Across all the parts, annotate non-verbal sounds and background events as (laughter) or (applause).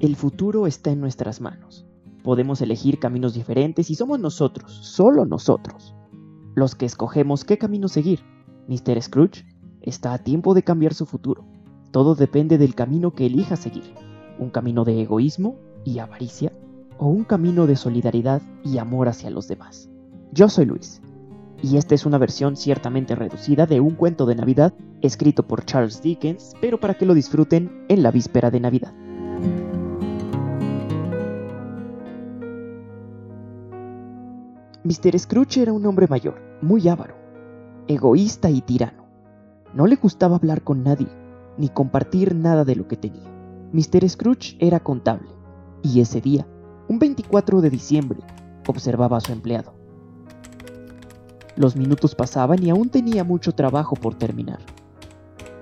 El futuro está en nuestras manos. Podemos elegir caminos diferentes y somos nosotros, solo nosotros, los que escogemos qué camino seguir. Mr. Scrooge está a tiempo de cambiar su futuro. Todo depende del camino que elija seguir. Un camino de egoísmo y avaricia o un camino de solidaridad y amor hacia los demás. Yo soy Luis, y esta es una versión ciertamente reducida de un cuento de Navidad escrito por Charles Dickens, pero para que lo disfruten en la víspera de Navidad. Mr. Scrooge era un hombre mayor, muy avaro, egoísta y tirano. No le gustaba hablar con nadie, ni compartir nada de lo que tenía. Mr. Scrooge era contable, y ese día, un 24 de diciembre, observaba a su empleado. Los minutos pasaban y aún tenía mucho trabajo por terminar.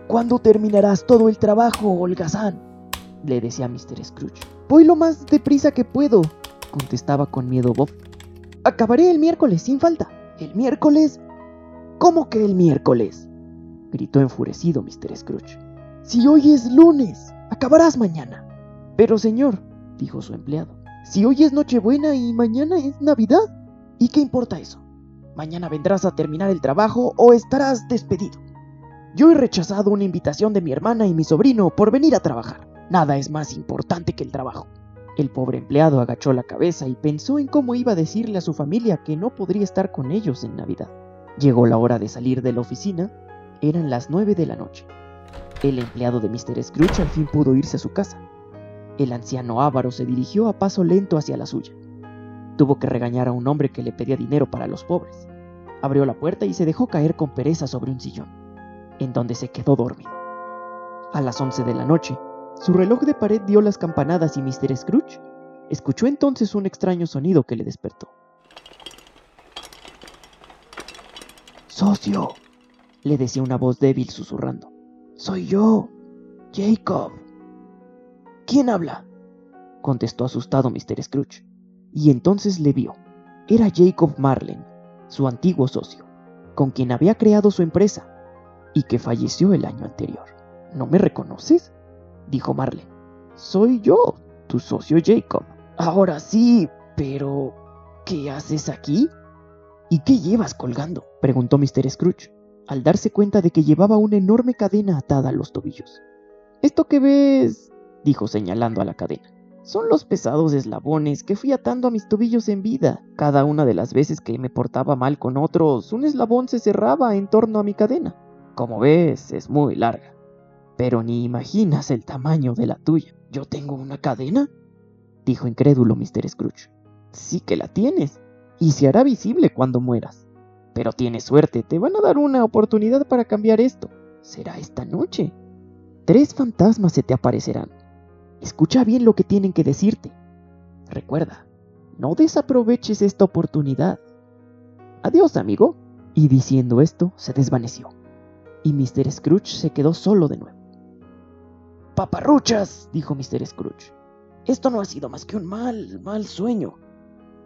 ¿Cuándo terminarás todo el trabajo, holgazán? le decía Mr. Scrooge. Voy lo más deprisa que puedo, contestaba con miedo Bob. Acabaré el miércoles sin falta. ¿El miércoles? ¿Cómo que el miércoles? gritó enfurecido Mr. Scrooge. Si hoy es lunes, acabarás mañana. Pero señor, dijo su empleado, si hoy es Nochebuena y mañana es Navidad, ¿y qué importa eso? Mañana vendrás a terminar el trabajo o estarás despedido. Yo he rechazado una invitación de mi hermana y mi sobrino por venir a trabajar. Nada es más importante que el trabajo. El pobre empleado agachó la cabeza y pensó en cómo iba a decirle a su familia que no podría estar con ellos en Navidad. Llegó la hora de salir de la oficina, eran las nueve de la noche. El empleado de Mr. Scrooge al fin pudo irse a su casa. El anciano avaro se dirigió a paso lento hacia la suya. Tuvo que regañar a un hombre que le pedía dinero para los pobres. Abrió la puerta y se dejó caer con pereza sobre un sillón, en donde se quedó dormido. A las once de la noche, su reloj de pared dio las campanadas y Mr. Scrooge escuchó entonces un extraño sonido que le despertó. Socio, le decía una voz débil susurrando. Soy yo, Jacob. ¿Quién habla? contestó asustado Mr. Scrooge, y entonces le vio. Era Jacob Marlen, su antiguo socio, con quien había creado su empresa y que falleció el año anterior. ¿No me reconoces? Dijo Marley. Soy yo, tu socio Jacob. Ahora sí, pero... ¿Qué haces aquí? ¿Y qué llevas colgando? preguntó Mr. Scrooge, al darse cuenta de que llevaba una enorme cadena atada a los tobillos. Esto que ves, dijo señalando a la cadena, son los pesados eslabones que fui atando a mis tobillos en vida. Cada una de las veces que me portaba mal con otros, un eslabón se cerraba en torno a mi cadena. Como ves, es muy larga pero ni imaginas el tamaño de la tuya. ¿Yo tengo una cadena? dijo incrédulo Mr. Scrooge. Sí que la tienes, y se hará visible cuando mueras. Pero tienes suerte, te van a dar una oportunidad para cambiar esto. Será esta noche. Tres fantasmas se te aparecerán. Escucha bien lo que tienen que decirte. Recuerda, no desaproveches esta oportunidad. Adiós, amigo. Y diciendo esto, se desvaneció. Y Mr. Scrooge se quedó solo de nuevo. Paparruchas, dijo Mr. Scrooge. Esto no ha sido más que un mal, mal sueño.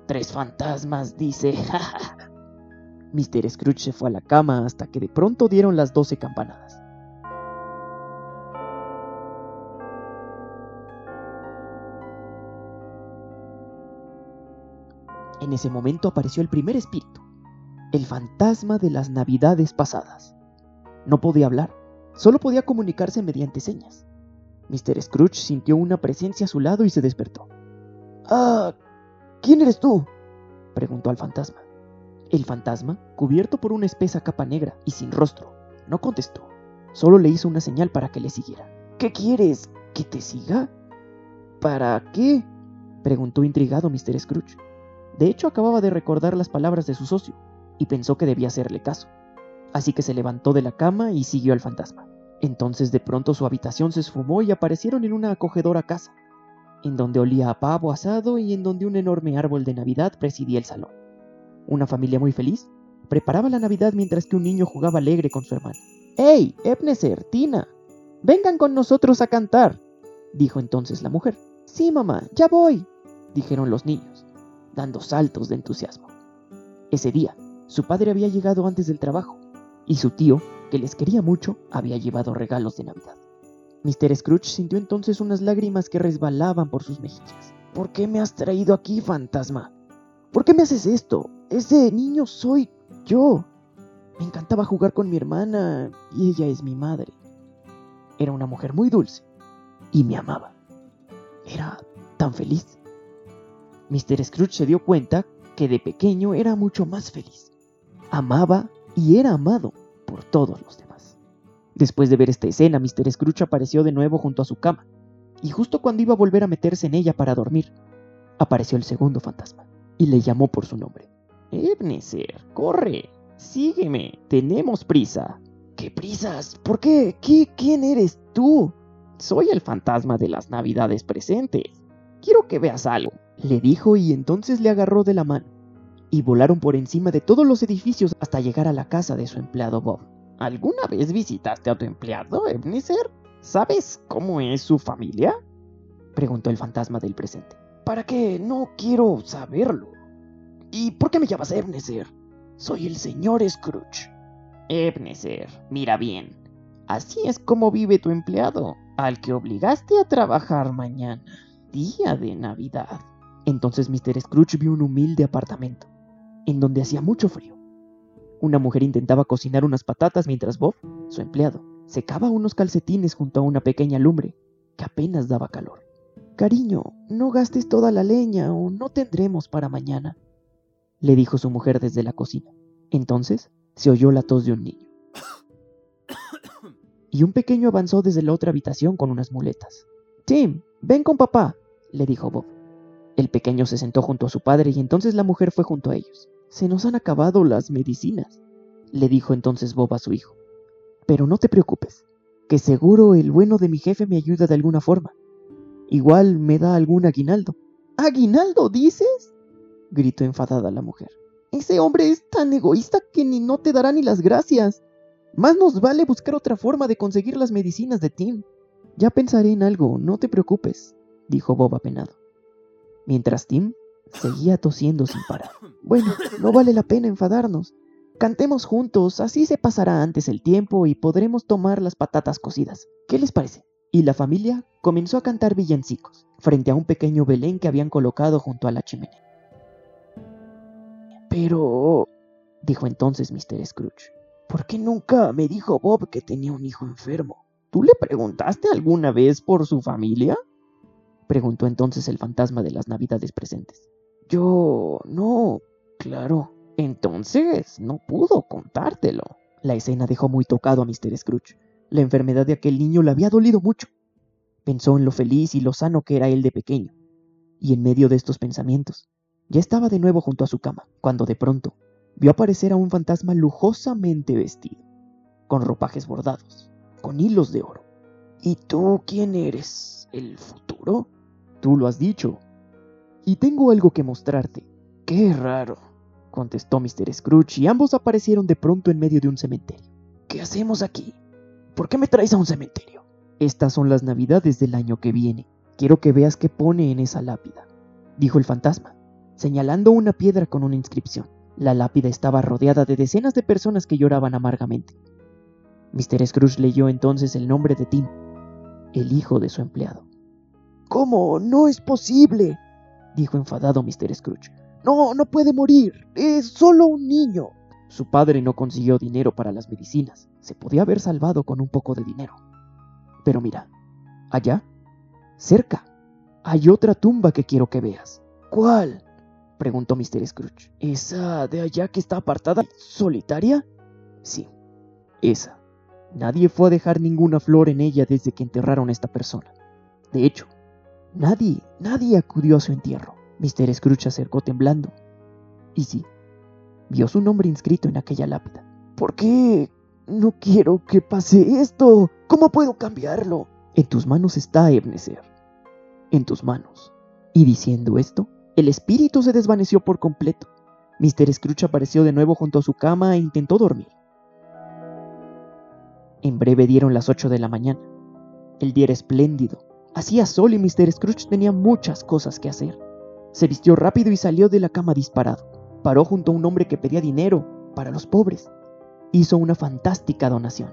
Tres fantasmas, dice. (laughs) Mr. Scrooge se fue a la cama hasta que de pronto dieron las doce campanadas. En ese momento apareció el primer espíritu, el fantasma de las navidades pasadas. No podía hablar, solo podía comunicarse mediante señas. Mr. Scrooge sintió una presencia a su lado y se despertó. Ah, ¿quién eres tú? preguntó al fantasma. El fantasma, cubierto por una espesa capa negra y sin rostro, no contestó. Solo le hizo una señal para que le siguiera. ¿Qué quieres? ¿Que te siga? ¿Para qué? preguntó intrigado Mr. Scrooge. De hecho, acababa de recordar las palabras de su socio y pensó que debía hacerle caso. Así que se levantó de la cama y siguió al fantasma. Entonces de pronto su habitación se esfumó y aparecieron en una acogedora casa, en donde olía a pavo asado y en donde un enorme árbol de Navidad presidía el salón. Una familia muy feliz preparaba la Navidad mientras que un niño jugaba alegre con su hermana. ¡Hey, Ebneser, Tina! Vengan con nosotros a cantar, dijo entonces la mujer. Sí, mamá, ya voy, dijeron los niños, dando saltos de entusiasmo. Ese día, su padre había llegado antes del trabajo, y su tío que les quería mucho, había llevado regalos de Navidad. Mr. Scrooge sintió entonces unas lágrimas que resbalaban por sus mejillas. ¿Por qué me has traído aquí, fantasma? ¿Por qué me haces esto? Ese niño soy yo. Me encantaba jugar con mi hermana y ella es mi madre. Era una mujer muy dulce y me amaba. Era tan feliz. Mr. Scrooge se dio cuenta que de pequeño era mucho más feliz. Amaba y era amado por todos los demás. Después de ver esta escena, Mr. Scrooge apareció de nuevo junto a su cama, y justo cuando iba a volver a meterse en ella para dormir, apareció el segundo fantasma y le llamó por su nombre. Ebenezer, corre, sígueme, tenemos prisa. ¿Qué prisas? ¿Por qué? ¿Qué? ¿Quién eres tú? Soy el fantasma de las navidades presentes. Quiero que veas algo, le dijo y entonces le agarró de la mano. Y volaron por encima de todos los edificios hasta llegar a la casa de su empleado Bob. ¿Alguna vez visitaste a tu empleado, Ebenezer? ¿Sabes cómo es su familia? preguntó el fantasma del presente. ¿Para qué? No quiero saberlo. ¿Y por qué me llamas Ebenezer? Soy el señor Scrooge. Ebenezer, mira bien. Así es como vive tu empleado, al que obligaste a trabajar mañana, día de Navidad. Entonces Mr. Scrooge vio un humilde apartamento, en donde hacía mucho frío. Una mujer intentaba cocinar unas patatas mientras Bob, su empleado, secaba unos calcetines junto a una pequeña lumbre que apenas daba calor. Cariño, no gastes toda la leña o no tendremos para mañana, le dijo su mujer desde la cocina. Entonces se oyó la tos de un niño. Y un pequeño avanzó desde la otra habitación con unas muletas. Tim, ven con papá, le dijo Bob. El pequeño se sentó junto a su padre y entonces la mujer fue junto a ellos. Se nos han acabado las medicinas, le dijo entonces Bob a su hijo. Pero no te preocupes, que seguro el bueno de mi jefe me ayuda de alguna forma. Igual me da algún aguinaldo. ¿Aguinaldo dices? gritó enfadada la mujer. Ese hombre es tan egoísta que ni no te dará ni las gracias. Más nos vale buscar otra forma de conseguir las medicinas de Tim. Ya pensaré en algo, no te preocupes, dijo Bob apenado. Mientras Tim seguía tosiendo sin parar. Bueno, no vale la pena enfadarnos. Cantemos juntos, así se pasará antes el tiempo y podremos tomar las patatas cocidas. ¿Qué les parece? Y la familia comenzó a cantar villancicos frente a un pequeño Belén que habían colocado junto a la chimenea. Pero, dijo entonces Mr. Scrooge, ¿por qué nunca me dijo Bob que tenía un hijo enfermo? ¿Tú le preguntaste alguna vez por su familia? preguntó entonces el fantasma de las navidades presentes. Yo no, claro. Entonces no pudo contártelo. La escena dejó muy tocado a Mr. Scrooge. La enfermedad de aquel niño le había dolido mucho. Pensó en lo feliz y lo sano que era él de pequeño. Y en medio de estos pensamientos, ya estaba de nuevo junto a su cama, cuando de pronto vio aparecer a un fantasma lujosamente vestido, con ropajes bordados, con hilos de oro. ¿Y tú quién eres? ¿El futuro? Tú lo has dicho. Y tengo algo que mostrarte. Qué raro, contestó Mr. Scrooge, y ambos aparecieron de pronto en medio de un cementerio. ¿Qué hacemos aquí? ¿Por qué me traes a un cementerio? Estas son las navidades del año que viene. Quiero que veas qué pone en esa lápida, dijo el fantasma, señalando una piedra con una inscripción. La lápida estaba rodeada de decenas de personas que lloraban amargamente. Mr. Scrooge leyó entonces el nombre de Tim, el hijo de su empleado. ¿Cómo? No es posible, dijo enfadado Mr. Scrooge. No, no puede morir. Es solo un niño. Su padre no consiguió dinero para las medicinas. Se podía haber salvado con un poco de dinero. Pero mira, allá, cerca, hay otra tumba que quiero que veas. ¿Cuál? preguntó Mr. Scrooge. ¿Esa de allá que está apartada? ¿Solitaria? Sí, esa. Nadie fue a dejar ninguna flor en ella desde que enterraron a esta persona. De hecho, nadie, nadie acudió a su entierro. Mr. Scrooge acercó temblando. Y sí, vio su nombre inscrito en aquella lápida. ¿Por qué? No quiero que pase esto. ¿Cómo puedo cambiarlo? En tus manos está Ebenezer. En tus manos. Y diciendo esto, el espíritu se desvaneció por completo. Mr. Scrooge apareció de nuevo junto a su cama e intentó dormir. En breve dieron las ocho de la mañana. El día era espléndido. Hacía sol y Mr. Scrooge tenía muchas cosas que hacer. Se vistió rápido y salió de la cama disparado. Paró junto a un hombre que pedía dinero para los pobres. Hizo una fantástica donación.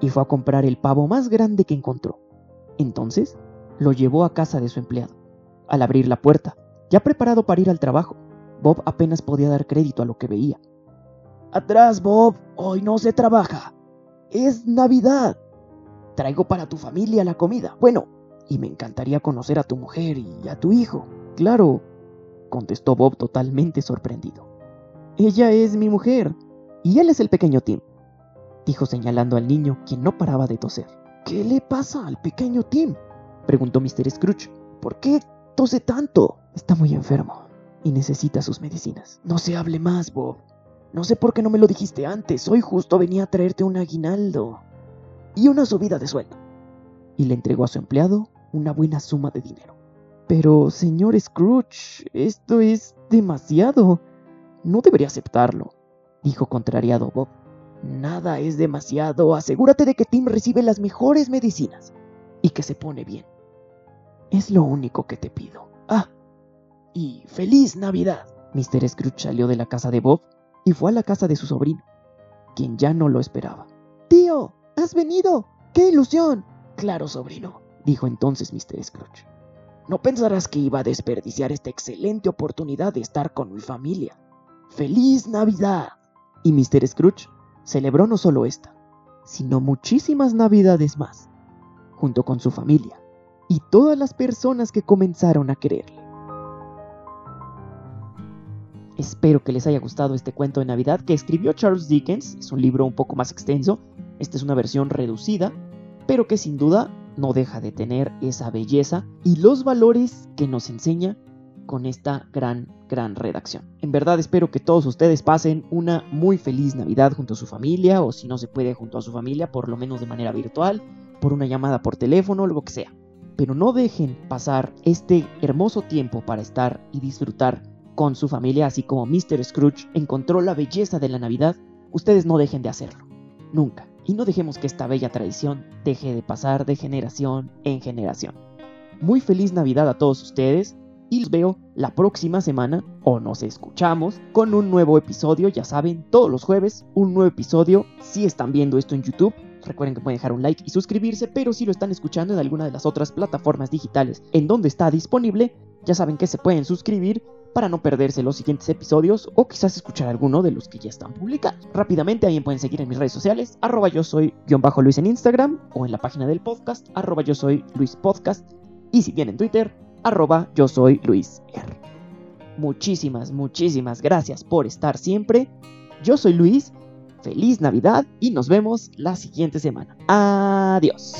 y fue a comprar el pavo más grande que encontró. Entonces, lo llevó a casa de su empleado. Al abrir la puerta, ya preparado para ir al trabajo, Bob apenas podía dar crédito a lo que veía. Atrás, Bob, hoy no se trabaja. Es Navidad. Traigo para tu familia la comida. Bueno, y me encantaría conocer a tu mujer y a tu hijo. Claro, contestó Bob totalmente sorprendido. Ella es mi mujer, y él es el pequeño Tim, dijo señalando al niño, quien no paraba de toser. ¿Qué le pasa al pequeño Tim? preguntó Mr. Scrooge. ¿Por qué tose tanto? Está muy enfermo y necesita sus medicinas. No se hable más, Bob. No sé por qué no me lo dijiste antes. Hoy justo venía a traerte un aguinaldo y una subida de sueldo. Y le entregó a su empleado una buena suma de dinero. Pero, señor Scrooge, esto es demasiado. No debería aceptarlo, dijo contrariado Bob. Nada es demasiado. Asegúrate de que Tim recibe las mejores medicinas y que se pone bien. Es lo único que te pido. Ah, y feliz Navidad. Mr. Scrooge salió de la casa de Bob y fue a la casa de su sobrino, quien ya no lo esperaba. Has venido. ¡Qué ilusión! Claro, sobrino, dijo entonces Mr. Scrooge. No pensarás que iba a desperdiciar esta excelente oportunidad de estar con mi familia. ¡Feliz Navidad! Y Mr. Scrooge celebró no solo esta, sino muchísimas Navidades más, junto con su familia y todas las personas que comenzaron a quererle. Espero que les haya gustado este cuento de Navidad que escribió Charles Dickens. Es un libro un poco más extenso. Esta es una versión reducida, pero que sin duda no deja de tener esa belleza y los valores que nos enseña con esta gran, gran redacción. En verdad espero que todos ustedes pasen una muy feliz Navidad junto a su familia o si no se puede junto a su familia, por lo menos de manera virtual, por una llamada por teléfono, lo que sea. Pero no dejen pasar este hermoso tiempo para estar y disfrutar con su familia, así como Mr. Scrooge encontró la belleza de la Navidad, ustedes no dejen de hacerlo. Nunca. Y no dejemos que esta bella tradición deje de pasar de generación en generación. Muy feliz Navidad a todos ustedes y los veo la próxima semana o nos escuchamos con un nuevo episodio, ya saben, todos los jueves un nuevo episodio. Si están viendo esto en YouTube, recuerden que pueden dejar un like y suscribirse, pero si lo están escuchando en alguna de las otras plataformas digitales en donde está disponible, ya saben que se pueden suscribir para no perderse los siguientes episodios o quizás escuchar alguno de los que ya están publicados. Rápidamente, también pueden seguir en mis redes sociales, arroba yo soy guion bajo Luis en Instagram o en la página del podcast, arroba yo soy Luis Podcast y si bien en Twitter, arroba yo soy Luis R. Muchísimas, muchísimas gracias por estar siempre. Yo soy Luis, feliz Navidad y nos vemos la siguiente semana. Adiós.